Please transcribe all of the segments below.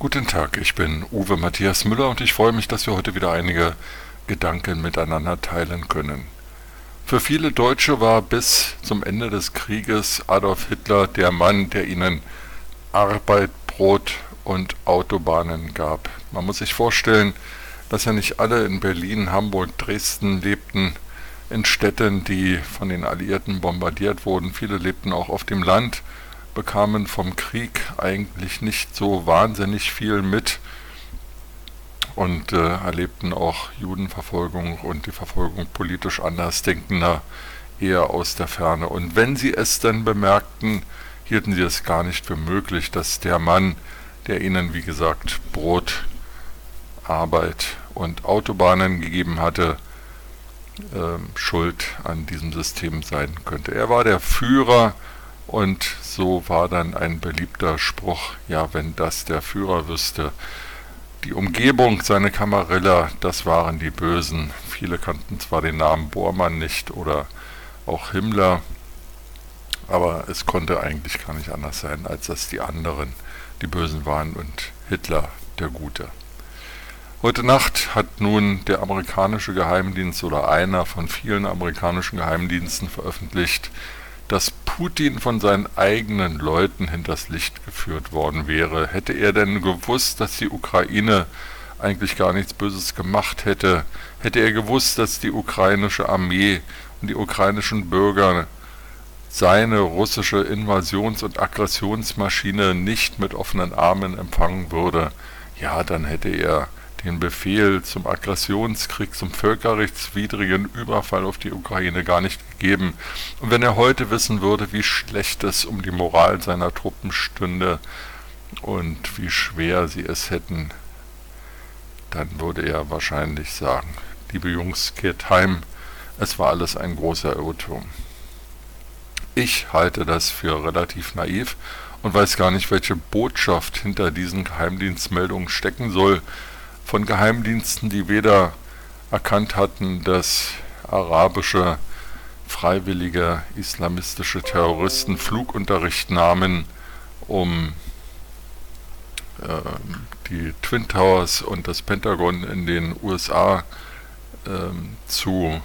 Guten Tag, ich bin Uwe Matthias Müller und ich freue mich, dass wir heute wieder einige Gedanken miteinander teilen können. Für viele Deutsche war bis zum Ende des Krieges Adolf Hitler der Mann, der ihnen Arbeit, Brot und Autobahnen gab. Man muss sich vorstellen, dass ja nicht alle in Berlin, Hamburg, Dresden lebten, in Städten, die von den Alliierten bombardiert wurden. Viele lebten auch auf dem Land, bekamen vom Krieg eigentlich nicht so wahnsinnig viel mit und äh, erlebten auch Judenverfolgung und die Verfolgung politisch Andersdenkender eher aus der Ferne. Und wenn sie es dann bemerkten, hielten sie es gar nicht für möglich, dass der Mann, der ihnen, wie gesagt, Brot, Arbeit und Autobahnen gegeben hatte, äh, schuld an diesem System sein könnte. Er war der Führer und so war dann ein beliebter Spruch, ja, wenn das der Führer wüsste. Die Umgebung, seine Kamarilla, das waren die Bösen. Viele kannten zwar den Namen Bormann nicht oder auch Himmler, aber es konnte eigentlich gar nicht anders sein, als dass die anderen die Bösen waren und Hitler der Gute. Heute Nacht hat nun der amerikanische Geheimdienst oder einer von vielen amerikanischen Geheimdiensten veröffentlicht, dass Putin von seinen eigenen Leuten hinters Licht geführt worden wäre. Hätte er denn gewusst, dass die Ukraine eigentlich gar nichts Böses gemacht hätte, hätte er gewusst, dass die ukrainische Armee und die ukrainischen Bürger seine russische Invasions- und Aggressionsmaschine nicht mit offenen Armen empfangen würde, ja, dann hätte er den Befehl zum Aggressionskrieg, zum völkerrechtswidrigen Überfall auf die Ukraine gar nicht gegeben. Und wenn er heute wissen würde, wie schlecht es um die Moral seiner Truppen stünde und wie schwer sie es hätten, dann würde er wahrscheinlich sagen, liebe Jungs, kehrt heim, es war alles ein großer Irrtum. Ich halte das für relativ naiv und weiß gar nicht, welche Botschaft hinter diesen Geheimdienstmeldungen stecken soll, von Geheimdiensten, die weder erkannt hatten, dass arabische freiwillige islamistische Terroristen Flugunterricht nahmen, um äh, die Twin Towers und das Pentagon in den USA äh, zu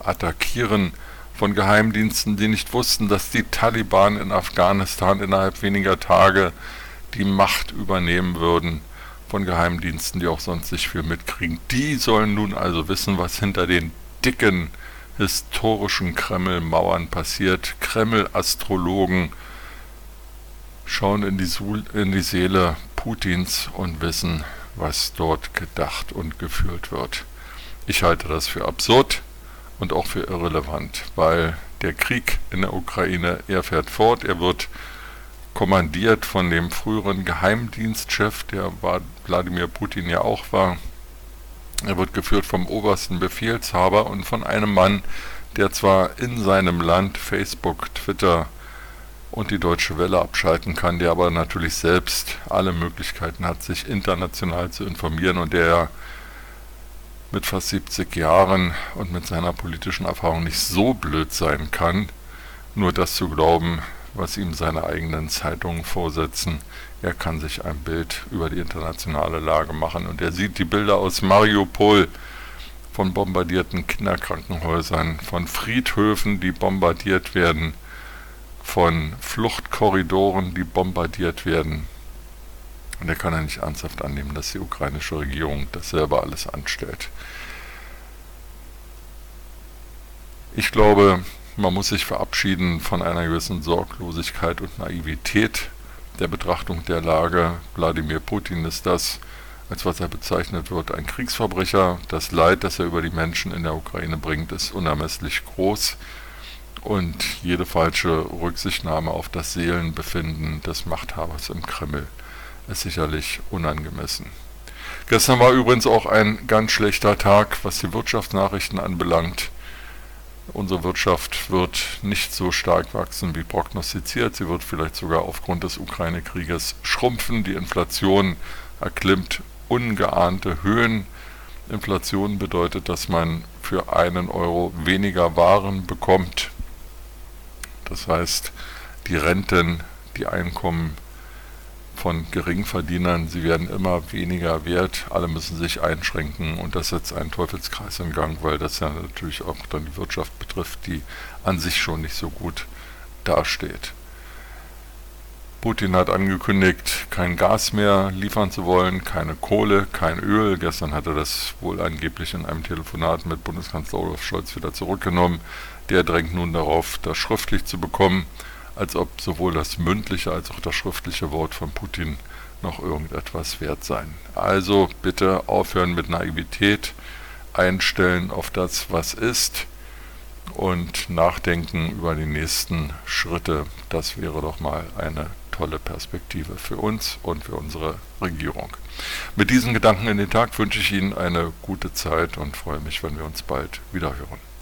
attackieren, von Geheimdiensten, die nicht wussten, dass die Taliban in Afghanistan innerhalb weniger Tage die Macht übernehmen würden von Geheimdiensten, die auch sonst nicht viel mitkriegen. Die sollen nun also wissen, was hinter den dicken historischen Kreml-Mauern passiert. Kreml-Astrologen schauen in die, in die Seele Putins und wissen, was dort gedacht und gefühlt wird. Ich halte das für absurd und auch für irrelevant, weil der Krieg in der Ukraine, er fährt fort, er wird kommandiert von dem früheren Geheimdienstchef, der Wladimir Putin ja auch war. Er wird geführt vom obersten Befehlshaber und von einem Mann, der zwar in seinem Land Facebook, Twitter und die Deutsche Welle abschalten kann, der aber natürlich selbst alle Möglichkeiten hat, sich international zu informieren und der mit fast 70 Jahren und mit seiner politischen Erfahrung nicht so blöd sein kann, nur das zu glauben, was ihm seine eigenen Zeitungen vorsetzen. Er kann sich ein Bild über die internationale Lage machen und er sieht die Bilder aus Mariupol von bombardierten Kinderkrankenhäusern, von Friedhöfen, die bombardiert werden, von Fluchtkorridoren, die bombardiert werden. Und er kann ja nicht ernsthaft annehmen, dass die ukrainische Regierung das selber alles anstellt. Ich glaube, man muss sich verabschieden von einer gewissen Sorglosigkeit und Naivität der Betrachtung der Lage. Wladimir Putin ist das, als was er bezeichnet wird, ein Kriegsverbrecher. Das Leid, das er über die Menschen in der Ukraine bringt, ist unermesslich groß. Und jede falsche Rücksichtnahme auf das Seelenbefinden des Machthabers im Kreml ist sicherlich unangemessen. Gestern war übrigens auch ein ganz schlechter Tag, was die Wirtschaftsnachrichten anbelangt. Unsere Wirtschaft wird nicht so stark wachsen wie prognostiziert. Sie wird vielleicht sogar aufgrund des Ukraine-Krieges schrumpfen. Die Inflation erklimmt ungeahnte Höhen. Inflation bedeutet, dass man für einen Euro weniger Waren bekommt. Das heißt, die Renten, die Einkommen von Geringverdienern. Sie werden immer weniger wert, alle müssen sich einschränken und das setzt einen Teufelskreis in Gang, weil das ja natürlich auch dann die Wirtschaft betrifft, die an sich schon nicht so gut dasteht. Putin hat angekündigt, kein Gas mehr liefern zu wollen, keine Kohle, kein Öl. Gestern hat er das wohl angeblich in einem Telefonat mit Bundeskanzler Olaf Scholz wieder zurückgenommen. Der drängt nun darauf, das schriftlich zu bekommen, als ob sowohl das mündliche als auch das schriftliche Wort von Putin noch irgendetwas wert sein. Also bitte aufhören mit Naivität, einstellen auf das, was ist und nachdenken über die nächsten Schritte. Das wäre doch mal eine tolle Perspektive für uns und für unsere Regierung. Mit diesen Gedanken in den Tag wünsche ich Ihnen eine gute Zeit und freue mich, wenn wir uns bald wieder hören.